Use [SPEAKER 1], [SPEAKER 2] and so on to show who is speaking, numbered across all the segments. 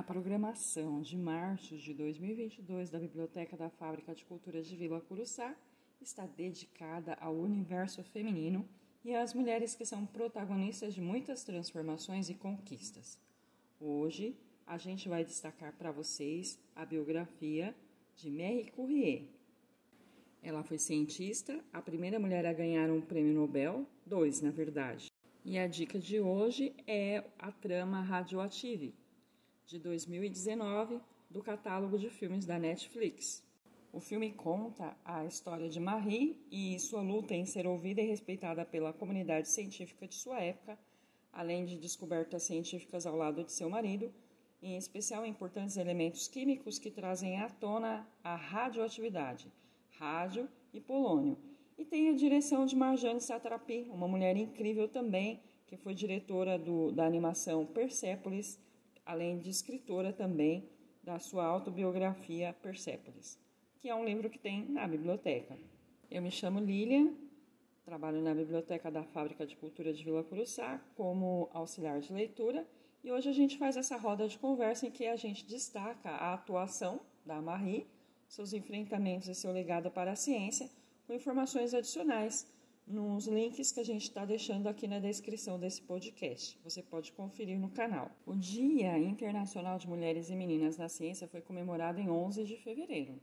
[SPEAKER 1] A programação de março de 2022 da Biblioteca da Fábrica de Cultura de Vila Curuçá está dedicada ao universo feminino e às mulheres que são protagonistas de muitas transformações e conquistas. Hoje, a gente vai destacar para vocês a biografia de Marie Curie. Ela foi cientista, a primeira mulher a ganhar um prêmio Nobel, dois na verdade. E a dica de hoje é a trama Radioactive, de 2019, do catálogo de filmes da Netflix. O filme conta a história de Marie e sua luta em ser ouvida e respeitada pela comunidade científica de sua época, além de descobertas científicas ao lado de seu marido, em especial importantes elementos químicos que trazem à tona a radioatividade, rádio e polônio. E tem a direção de Marjane Satrapi, uma mulher incrível também, que foi diretora do, da animação Persepolis além de escritora também da sua autobiografia Persepolis, que é um livro que tem na biblioteca. Eu me chamo Lilian, trabalho na biblioteca da Fábrica de Cultura de Vila Curuçá como auxiliar de leitura e hoje a gente faz essa roda de conversa em que a gente destaca a atuação da Marie, seus enfrentamentos e seu legado para a ciência, com informações adicionais nos links que a gente está deixando aqui na descrição desse podcast. Você pode conferir no canal. O Dia Internacional de Mulheres e Meninas na Ciência foi comemorado em 11 de fevereiro.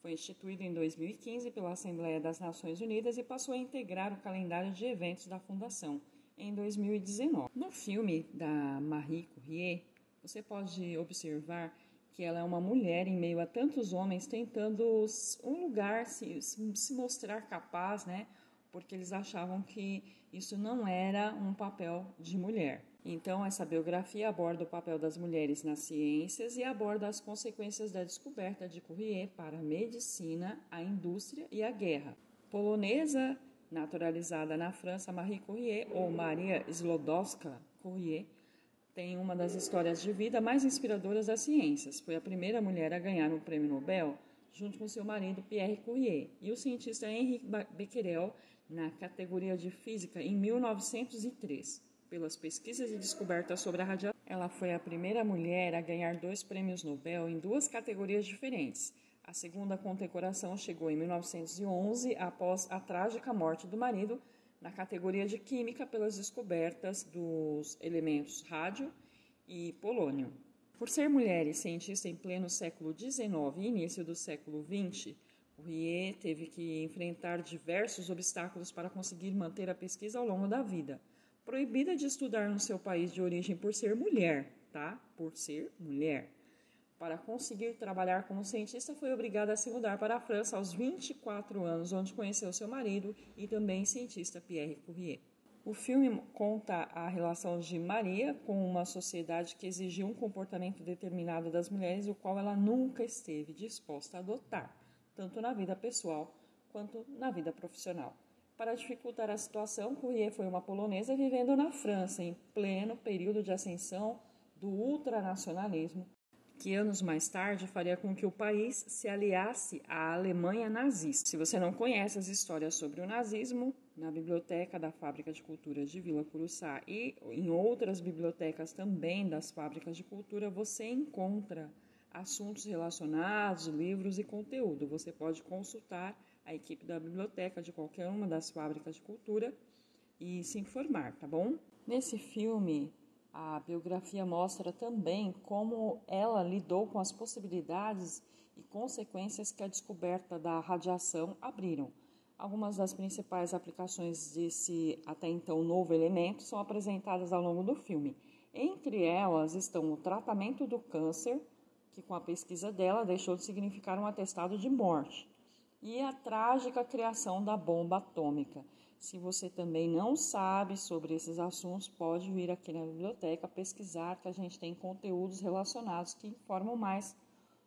[SPEAKER 1] Foi instituído em 2015 pela Assembleia das Nações Unidas e passou a integrar o calendário de eventos da Fundação em 2019. No filme da Marie Curie, você pode observar que ela é uma mulher em meio a tantos homens tentando um lugar, se, se mostrar capaz, né? Porque eles achavam que isso não era um papel de mulher. Então, essa biografia aborda o papel das mulheres nas ciências e aborda as consequências da descoberta de Curie para a medicina, a indústria e a guerra. Polonesa, naturalizada na França, Marie Curie, ou Maria Slodowska Curie, tem uma das histórias de vida mais inspiradoras das ciências. Foi a primeira mulher a ganhar um prêmio Nobel junto com seu marido Pierre Curie e o cientista Henri Becquerel na categoria de Física em 1903. Pelas pesquisas e descobertas sobre a radiação, ela foi a primeira mulher a ganhar dois prêmios Nobel em duas categorias diferentes. A segunda condecoração chegou em 1911, após a trágica morte do marido, na categoria de Química pelas descobertas dos elementos rádio e polônio. Por ser mulher e cientista em pleno século XIX e início do século XX, o Rie teve que enfrentar diversos obstáculos para conseguir manter a pesquisa ao longo da vida. Proibida de estudar no seu país de origem por ser mulher, tá? Por ser mulher. Para conseguir trabalhar como cientista, foi obrigada a se mudar para a França aos 24 anos, onde conheceu seu marido e também cientista Pierre Curie. O filme conta a relação de Maria com uma sociedade que exigiu um comportamento determinado das mulheres, o qual ela nunca esteve disposta a adotar tanto na vida pessoal quanto na vida profissional. Para dificultar a situação, Courrier foi uma polonesa vivendo na França em pleno período de ascensão do ultranacionalismo, que anos mais tarde faria com que o país se aliasse à Alemanha nazista. Se você não conhece as histórias sobre o nazismo, na biblioteca da Fábrica de Cultura de Vila Curuçá e em outras bibliotecas também das fábricas de cultura, você encontra assuntos relacionados, livros e conteúdo. Você pode consultar a equipe da biblioteca de qualquer uma das fábricas de cultura e se informar, tá bom? Nesse filme, a biografia mostra também como ela lidou com as possibilidades e consequências que a descoberta da radiação abriram. Algumas das principais aplicações desse até então novo elemento são apresentadas ao longo do filme. Entre elas estão o tratamento do câncer, que com a pesquisa dela deixou de significar um atestado de morte, e a trágica criação da bomba atômica. Se você também não sabe sobre esses assuntos, pode vir aqui na biblioteca pesquisar, que a gente tem conteúdos relacionados que informam mais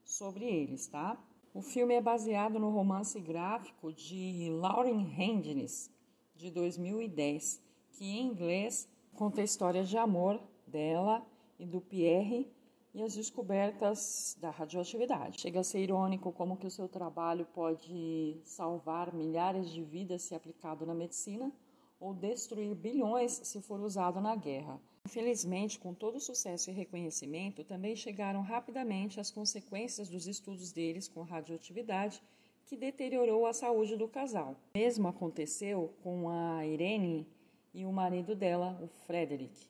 [SPEAKER 1] sobre eles, tá? O filme é baseado no romance gráfico de Lauren Hendnes, de 2010, que em inglês conta a história de amor dela e do Pierre e as descobertas da radioatividade. Chega a ser irônico como que o seu trabalho pode salvar milhares de vidas se aplicado na medicina ou destruir bilhões se for usado na guerra. Infelizmente, com todo o sucesso e reconhecimento, também chegaram rapidamente as consequências dos estudos deles com radioatividade, que deteriorou a saúde do casal. O mesmo aconteceu com a Irene e o marido dela, o Frederick,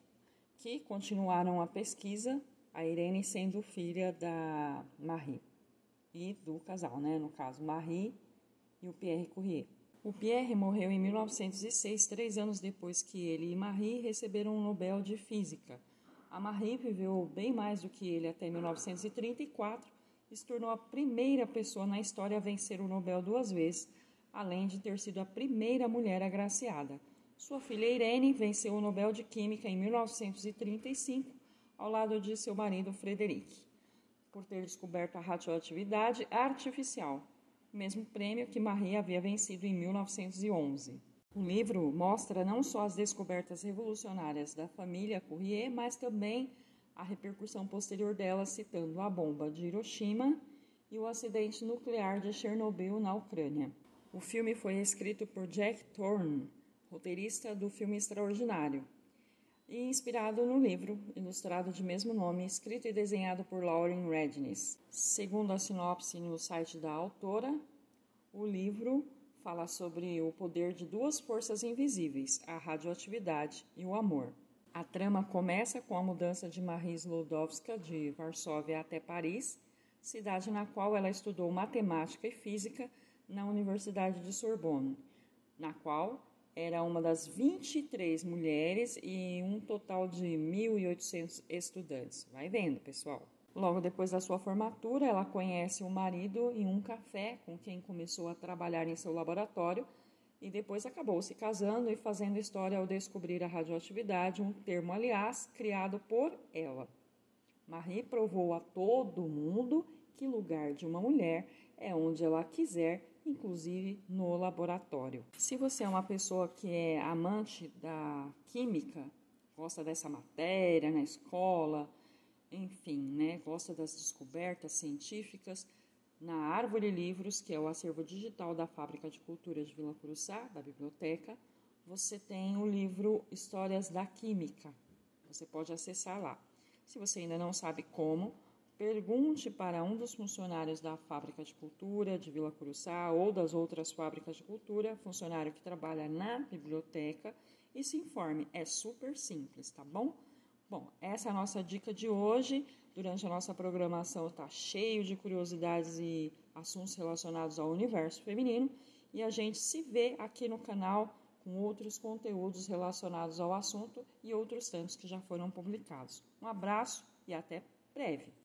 [SPEAKER 1] que continuaram a pesquisa, a Irene sendo filha da Marie e do casal, né? no caso, Marie e o Pierre Courrier. O Pierre morreu em 1906, três anos depois que ele e Marie receberam o Nobel de Física. A Marie viveu bem mais do que ele até 1934 e se tornou a primeira pessoa na história a vencer o Nobel duas vezes, além de ter sido a primeira mulher agraciada. Sua filha Irene venceu o Nobel de Química em 1935, ao lado de seu marido Frederic, por ter descoberto a radioatividade artificial mesmo prêmio que Marie havia vencido em 1911. O livro mostra não só as descobertas revolucionárias da família Courrier, mas também a repercussão posterior dela, citando a bomba de Hiroshima e o acidente nuclear de Chernobyl na Ucrânia. O filme foi escrito por Jack Thorne, roteirista do filme Extraordinário, e inspirado no livro ilustrado de mesmo nome, escrito e desenhado por Lauren Redness. Segundo a sinopse no site da autora, o livro fala sobre o poder de duas forças invisíveis, a radioatividade e o amor. A trama começa com a mudança de Marie Sklodowska de Varsóvia até Paris, cidade na qual ela estudou matemática e física na Universidade de Sorbonne, na qual era uma das 23 mulheres e um total de 1.800 estudantes. Vai vendo, pessoal. Logo depois da sua formatura, ela conhece o marido em um café com quem começou a trabalhar em seu laboratório e depois acabou se casando e fazendo história ao descobrir a radioatividade, um termo, aliás, criado por ela. Marie provou a todo mundo que lugar de uma mulher é onde ela quiser inclusive no laboratório. Se você é uma pessoa que é amante da química, gosta dessa matéria na escola, enfim, né, gosta das descobertas científicas, na Árvore Livros, que é o acervo digital da Fábrica de Cultura de Vila Curuçá, da biblioteca, você tem o livro Histórias da Química. Você pode acessar lá. Se você ainda não sabe como, Pergunte para um dos funcionários da fábrica de cultura de Vila Curuçá ou das outras fábricas de cultura, funcionário que trabalha na biblioteca, e se informe. É super simples, tá bom? Bom, essa é a nossa dica de hoje. Durante a nossa programação está cheio de curiosidades e assuntos relacionados ao universo feminino e a gente se vê aqui no canal com outros conteúdos relacionados ao assunto e outros tantos que já foram publicados. Um abraço e até breve.